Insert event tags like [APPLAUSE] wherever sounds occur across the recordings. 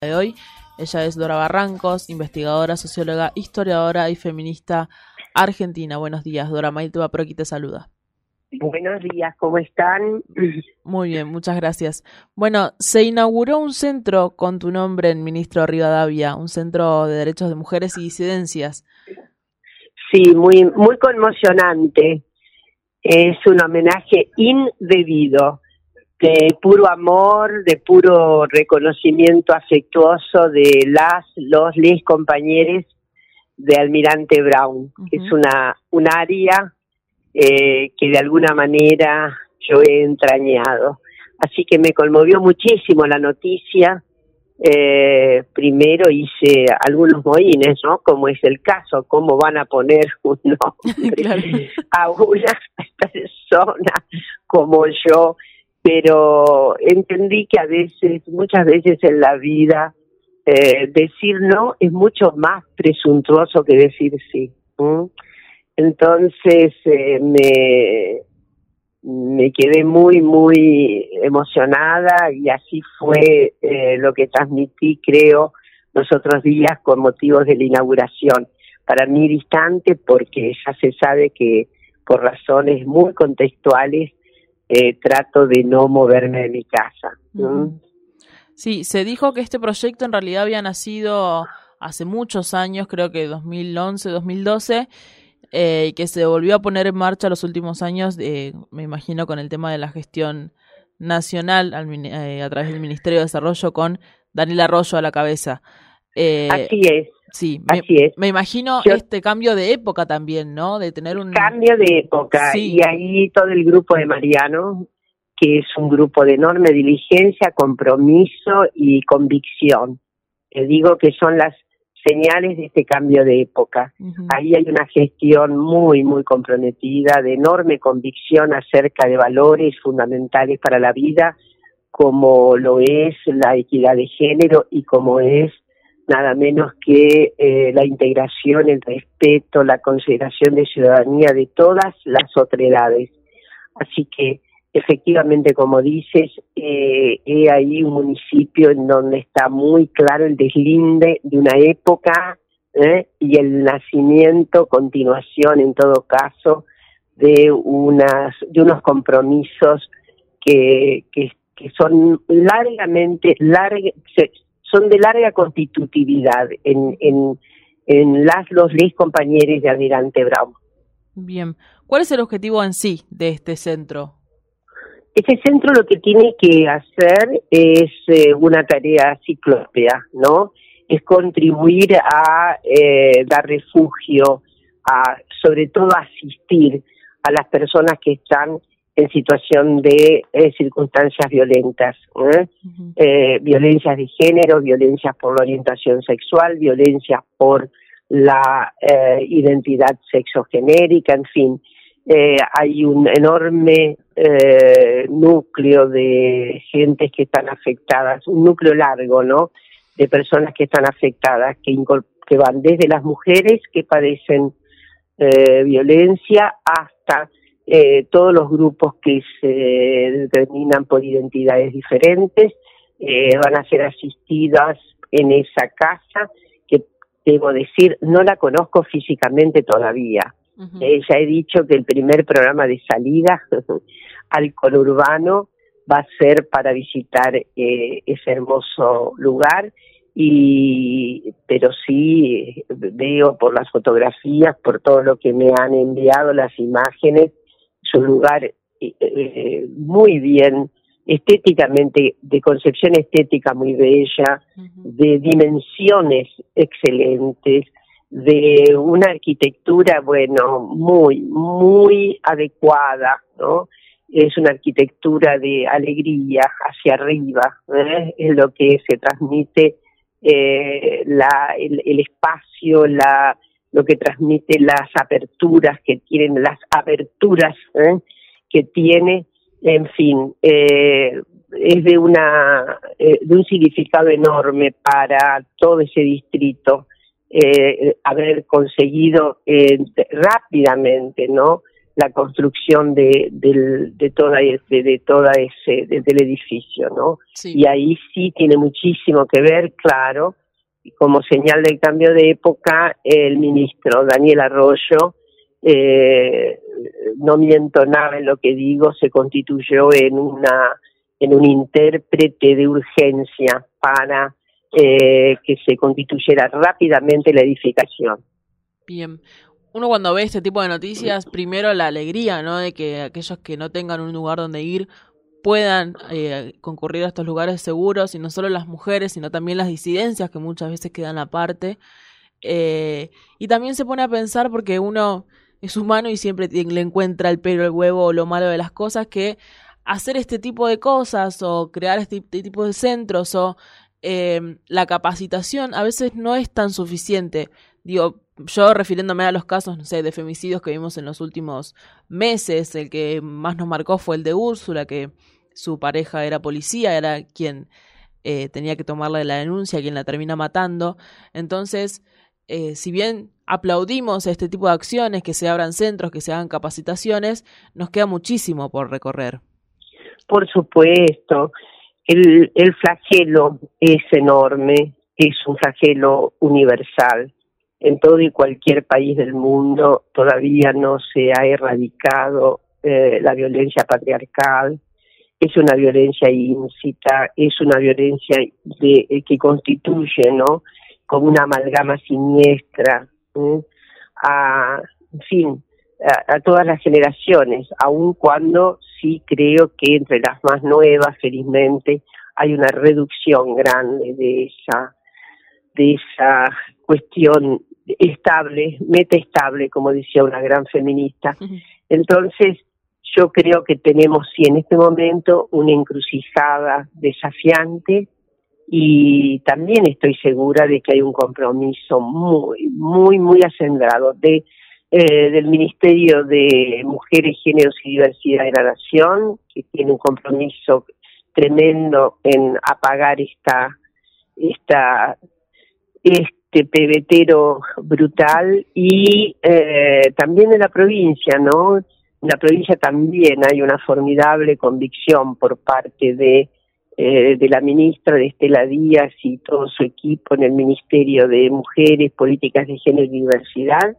de hoy. Ella es Dora Barrancos, investigadora, socióloga, historiadora y feminista argentina. Buenos días, Dora Maite aquí te saluda. Buenos días, ¿cómo están? Muy bien, muchas gracias. Bueno, se inauguró un centro con tu nombre en Ministro Rivadavia, un centro de derechos de mujeres y disidencias. Sí, muy, muy conmocionante. Es un homenaje indebido de puro amor, de puro reconocimiento afectuoso de las, los, les compañeros de Almirante Brown, es una, un área eh, que de alguna manera yo he entrañado. Así que me conmovió muchísimo la noticia. Eh, primero hice algunos moines, ¿no? Como es el caso, cómo van a poner [LAUGHS] un nombre [LAUGHS] a una [LAUGHS] persona como yo pero entendí que a veces, muchas veces en la vida, eh, decir no es mucho más presuntuoso que decir sí. Entonces eh, me, me quedé muy, muy emocionada y así fue eh, lo que transmití, creo, los otros días con motivos de la inauguración. Para mí distante porque ya se sabe que por razones muy contextuales eh, trato de no moverme de mi casa. Sí, se dijo que este proyecto en realidad había nacido hace muchos años, creo que 2011, 2012, eh, y que se volvió a poner en marcha los últimos años, eh, me imagino, con el tema de la gestión nacional a través del Ministerio de Desarrollo con Daniel Arroyo a la cabeza. Así es. Sí, me, Así es. me imagino este cambio de época también, ¿no? De tener un... Cambio de época. Y ahí todo el grupo de Mariano, que es un grupo de enorme diligencia, compromiso y convicción. Te digo que son las señales de este cambio de época. Ahí hay una gestión muy, muy comprometida, de enorme convicción acerca de valores fundamentales para la vida, como lo es la equidad de género y como es nada menos que eh, la integración, el respeto, la consideración de ciudadanía de todas las otredades. Así que, efectivamente, como dices, eh, he ahí un municipio en donde está muy claro el deslinde de una época ¿eh? y el nacimiento, continuación, en todo caso, de unas de unos compromisos que, son largamente, larga, son de larga constitutividad en, en, en las los les compañeros de Almirante Brown. Bien, ¿cuál es el objetivo en sí de este centro? Este centro lo que tiene que hacer es eh, una tarea ciclópea, ¿no? Es contribuir a eh, dar refugio, a sobre todo asistir a las personas que están en situación de eh, circunstancias violentas, ¿eh? Eh, violencias de género, violencias por la orientación sexual, violencias por la identidad sexogenérica, en fin, hay un enorme núcleo de gentes que están afectadas, un núcleo largo, ¿no? De personas que están afectadas, que, que van desde las mujeres que padecen violencia hasta eh, todos los grupos que se determinan por identidades diferentes eh, van a ser asistidas en esa casa que debo decir no la conozco físicamente todavía. Eh, ya he dicho que el primer programa de salida [LAUGHS] al conurbano va a ser para visitar ese hermoso lugar y pero sí veo por las fotografías por todo lo que me han enviado las imágenes es un lugar eh, eh, muy bien estéticamente, de concepción estética muy bella, de dimensiones excelentes, de una arquitectura, bueno, muy, muy adecuada, ¿no? Es una arquitectura de alegría hacia arriba, ¿eh? es lo que se transmite eh, la, el, espacio, la, lo que transmite las aperturas que tienen, las aperturas ¿eh? que tiene, en fin, eh, es de una eh, de un significado enorme para todo ese distrito haber conseguido rápidamente, ¿no? la construcción de, de, toda de, de toda ese del edificio, ¿no? Y ahí sí tiene muchísimo que ver, claro, como señal del cambio de época, el ministro Daniel Arroyo, eh, no miento nada en lo que digo, se constituyó en una en un intérprete de urgencia para eh, que se constituyera rápidamente la edificación. Bien. Uno cuando ve este tipo de noticias, primero la alegría, ¿no? De que aquellos que no tengan un lugar donde ir puedan eh, concurrir a estos lugares seguros, y no solo las mujeres, sino también las disidencias que muchas veces quedan aparte. Eh, y también se pone a pensar porque uno es humano y siempre le encuentra el pelo, el huevo o lo malo de las cosas, que hacer este tipo de cosas o crear este, tipo de centros o em, la capacitación a veces no es tan suficiente. Digo, yo refiriéndome a los casos, no sé, de femicidios que vimos en los últimos meses, el que más nos marcó fue el de Úrsula, que su pareja era policía, era quien eh, tenía que tomarle la denuncia, quien la termina matando. Entonces, eh, si bien aplaudimos este tipo de acciones, que se abran centros, que se hagan capacitaciones, nos queda muchísimo por recorrer. Por supuesto, el, el flagelo es enorme, es un flagelo universal en todo y cualquier país del mundo todavía no se ha erradicado eh, la violencia patriarcal, es una violencia íncita, es una violencia de, eh, que constituye, ¿no? Como una amalgama siniestra a, en fin, a, a, todas las generaciones, aun cuando sí creo que entre las más nuevas, felizmente, hay una reducción grande de esa de esa cuestión estable, meta estable, como decía una gran feminista. Entonces, yo creo que tenemos, sí, en este momento una encrucijada desafiante y también estoy segura de que hay un compromiso muy, muy, muy acendrado de, eh, del Ministerio de Mujeres, Géneros y Diversidad de la Nación, que tiene un compromiso tremendo en apagar esta, esta, esta este pebetero brutal y eh, también en la provincia, ¿no? En la provincia también hay una formidable convicción por parte de, eh, de la ministra de Estela Díaz y todo su equipo en el Ministerio de Mujeres, Políticas de Género y Diversidad.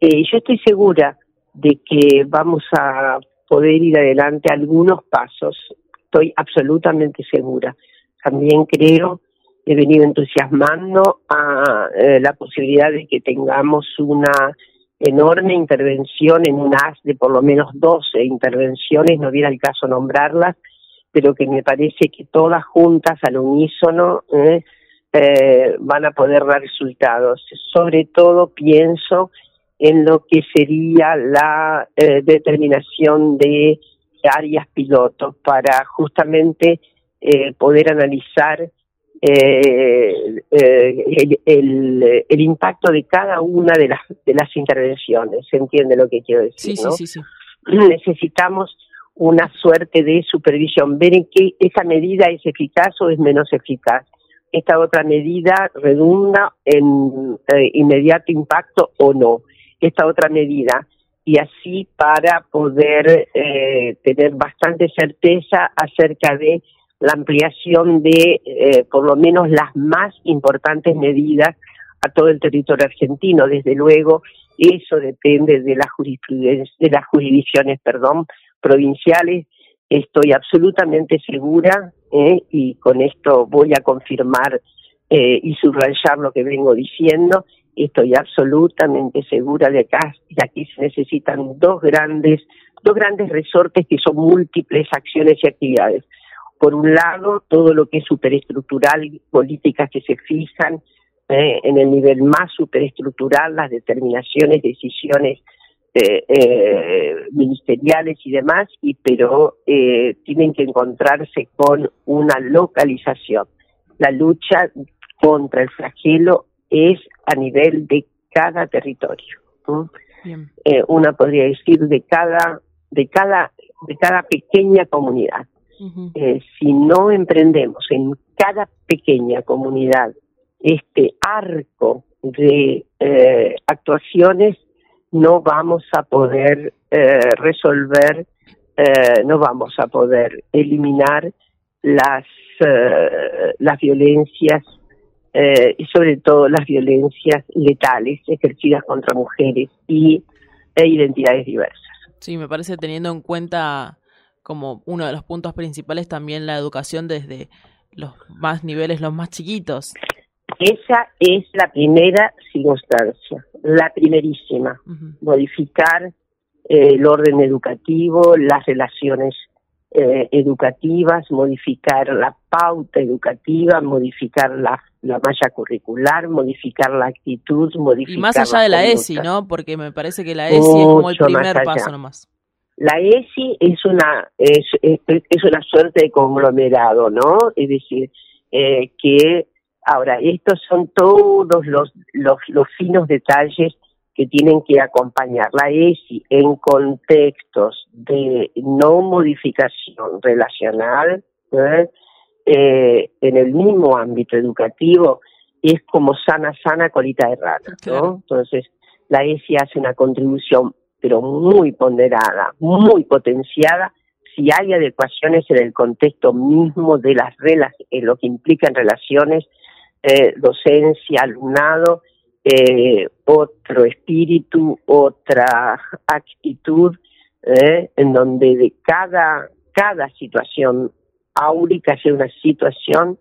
Eh, yo estoy segura de que vamos a poder ir adelante algunos pasos, estoy absolutamente segura. También creo he venido entusiasmando a eh, la posibilidad de que tengamos una enorme intervención en un as de por lo menos 12 intervenciones, no viera el caso nombrarlas, pero que me parece que todas juntas al unísono eh, eh, van a poder dar resultados. Sobre todo pienso en lo que sería la determinación de áreas pilotos para justamente poder analizar eh, eh, el, el, impacto de cada una de las, de las intervenciones. ¿Se entiende lo que quiero decir? Sí, sí, sí, Necesitamos una suerte de supervisión, ver en qué esa medida es eficaz o es menos eficaz. Esta otra medida redunda en eh, inmediato impacto o no. Esta otra medida y así para poder tener bastante certeza acerca de la ampliación de eh, por lo menos las más importantes medidas a todo el territorio argentino. Desde luego, eso depende de las de las jurisdicciones, provinciales. Estoy absolutamente segura eh, y con esto voy a confirmar eh, y subrayar lo que vengo diciendo. Estoy absolutamente segura de que aquí se necesitan dos grandes, dos grandes resortes que son múltiples acciones y actividades por un lado, todo lo que es superestructural, políticas que se fijan eh, en el nivel más superestructural, las determinaciones, decisiones eh, eh, ministeriales y demás, y pero tienen que encontrarse con una localización. La lucha contra el flagelo es a nivel de cada territorio. una podría decir de cada de cada de cada pequeña comunidad eh, si no emprendemos en cada pequeña comunidad este arco de eh, actuaciones, no vamos a poder eh, resolver, no vamos a poder eliminar las, las violencias y sobre todo las violencias letales ejercidas contra mujeres y e identidades diversas. Sí, me parece teniendo en cuenta como uno de los puntos principales también la educación desde los más niveles, los más chiquitos. Esa es la primera circunstancia, la primerísima, modificar eh, el orden educativo, las relaciones eh, educativas, modificar la pauta educativa, modificar la, la malla curricular, modificar la actitud, modificar... Y más allá de la ESI, ¿no? Porque me parece que la ESI es como el primer paso nomás. La ESI es una, es, es, una suerte de conglomerado, ¿no? Es decir, eh, que ahora, estos son todos los, los, los finos detalles que tienen que acompañar la ESI en contextos de no modificación relacional, ¿eh? Eh, en el mismo ámbito educativo, es como sana, sana colita de rata, ¿no? Entonces, la ESI hace una contribución pero muy ponderada, muy potenciada, si hay adecuaciones en el contexto mismo de las reglas, en lo que implica en relaciones, eh, docencia, alumnado, eh, otro espíritu, otra actitud, eh, en donde de cada, cada situación áurica sea una situación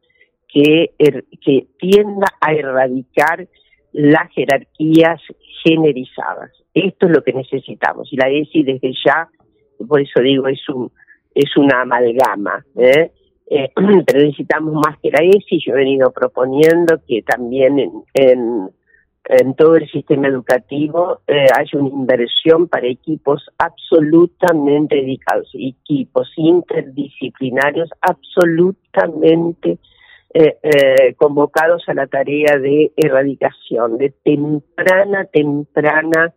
que, er, que tienda a erradicar las jerarquías generizadas. Esto es lo que necesitamos y la ESI desde ya, por eso digo, es un es una amalgama. ¿eh? Eh, [CLEARS THROAT] pero necesitamos más que la ESI. Yo he venido proponiendo que también en, en, todo el sistema educativo eh, haya una inversión para equipos absolutamente dedicados, equipos interdisciplinarios absolutamente eh, eh, convocados a la tarea de erradicación, de temprana, temprana,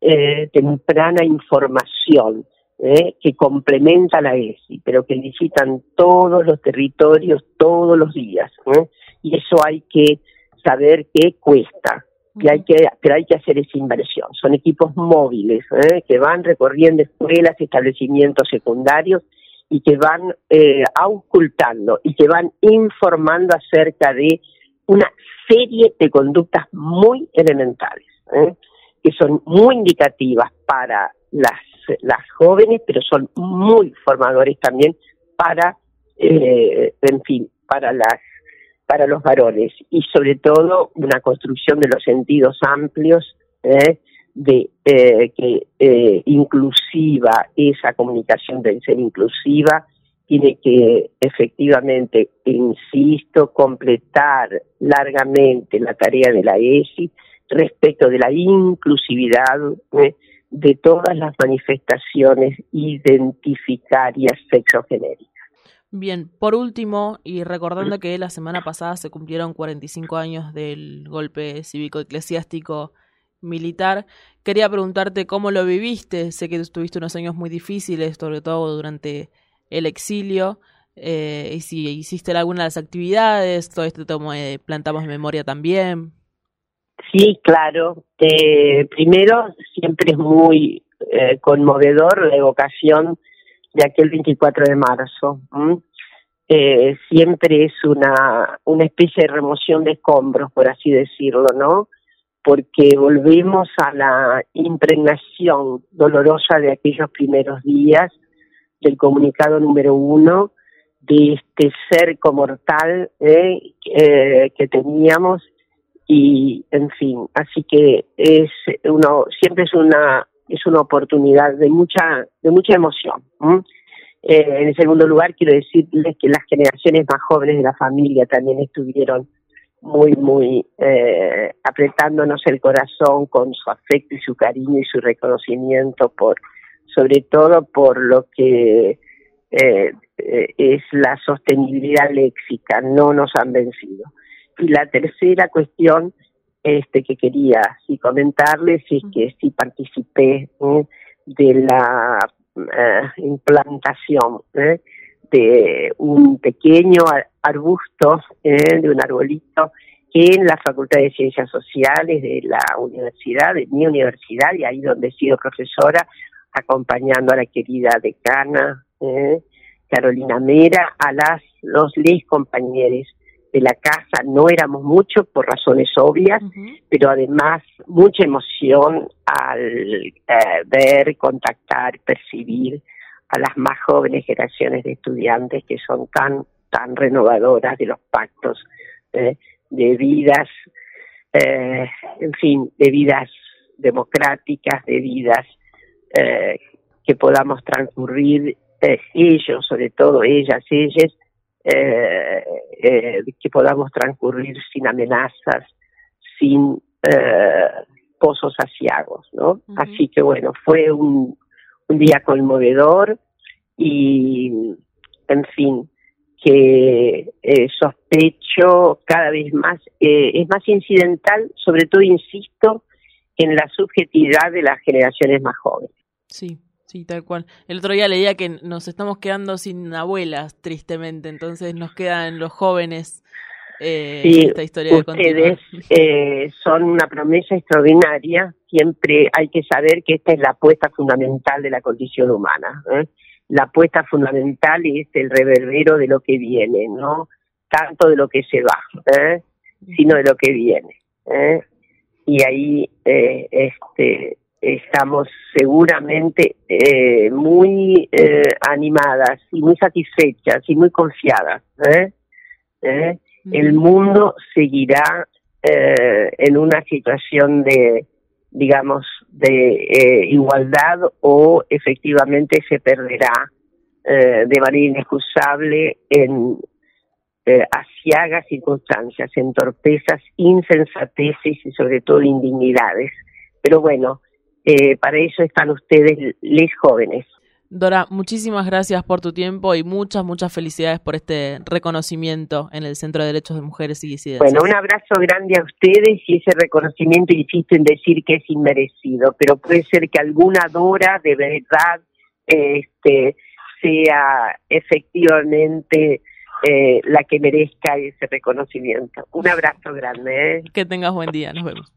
eh, temprana información eh, que complementa la ESI, pero que visitan todos los territorios todos los días. Y eso hay que saber que cuesta, que hay que, pero hay que hacer esa inversión. Son equipos móviles que van recorriendo escuelas, establecimientos secundarios y que van eh, auscultando y que van informando acerca de una serie de conductas muy elementales, ¿eh? Que son muy indicativas para las, las jóvenes, pero son muy formadores también para, eh, en fin, para las para los varones y sobre todo una construcción de los sentidos amplios ¿eh? de eh, que inclusiva, esa comunicación debe ser inclusiva, tiene que efectivamente, insisto, completar largamente la tarea de la ESI respecto de la inclusividad ¿eh? de todas las manifestaciones identificarias sexogenéricas. Bien, por último, y recordando que la semana pasada se cumplieron 45 años del golpe cívico-eclesiástico militar. Quería preguntarte cómo lo viviste. Sé que tuviste unos años muy difíciles, sobre todo durante el exilio. Eh, y si hiciste alguna de las actividades, todo esto tomo, eh, plantamos memoria también. Sí, claro. Eh, primero, siempre es muy eh, conmovedor la evocación de aquel 24 de marzo. Eh, siempre es una, una especie de remoción de escombros, por así decirlo, ¿no? porque volvemos a la impregnación dolorosa de aquellos primeros días del comunicado número uno, de este cerco mortal eh, eh, que teníamos y en fin, así que es uno siempre es una es una oportunidad de mucha de mucha emoción. Eh, en segundo lugar, quiero decirles que las generaciones más jóvenes de la familia también estuvieron muy, muy eh, apretándonos el corazón con su afecto y su cariño y su reconocimiento por, sobre todo por lo que eh, eh, es la sostenibilidad léxica, no nos han vencido. Y la tercera cuestión este que quería sí comentarles es que sí participé de la implantación de un pequeño arbusto, eh, de un arbolito en la Facultad de Ciencias Sociales de la universidad, de mi universidad, y ahí donde he sido profesora, acompañando a la querida decana ¿eh? Carolina Mera, a las los les compañeros de la casa, no éramos muchos por razones obvias, pero además mucha emoción al eh, ver, contactar, percibir a las más jóvenes generaciones de estudiantes que son tan tan renovadoras de los pactos ¿eh? de vidas, eh, en fin, de vidas democráticas, de vidas eh, que podamos transcurrir ellos, sobre todo ellas, ellas, eh, eh, que podamos transcurrir sin amenazas, sin eh, pozos asiagos, ¿no? Así que bueno, fue un, un día conmovedor y, en fin, que eh, sospecho cada vez más, eh, es más incidental, sobre todo, insisto, en la subjetividad de las generaciones más jóvenes. Sí, sí, tal cual. El otro día leía que nos estamos quedando sin abuelas, tristemente, entonces nos quedan los jóvenes. Eh, sí, esta historia ustedes eh, son una promesa extraordinaria. Siempre hay que saber que esta es la apuesta fundamental de la condición humana. ¿eh? la apuesta fundamental es el reverbero de lo que viene, no tanto de lo que se va, ¿eh? sino de lo que viene. ¿eh? Y ahí eh, este, estamos seguramente eh, muy eh, animadas y muy satisfechas y muy confiadas. ¿eh? ¿Eh? El mundo seguirá eh, en una situación de, digamos, de eh, igualdad o efectivamente se perderá de manera inexcusable en asiagas circunstancias, en torpezas, insensateces y sobre todo indignidades. Pero bueno, eh, para eso están ustedes, les jóvenes. Dora, muchísimas gracias por tu tiempo y muchas, muchas felicidades por este reconocimiento en el Centro de Derechos de Mujeres y Disidencias. Bueno, un abrazo grande a ustedes y ese reconocimiento, insisto en decir que es inmerecido, pero puede ser que alguna Dora de verdad este, sea efectivamente eh, la que merezca ese reconocimiento. Un abrazo grande. ¿eh? Que tengas buen día, nos vemos.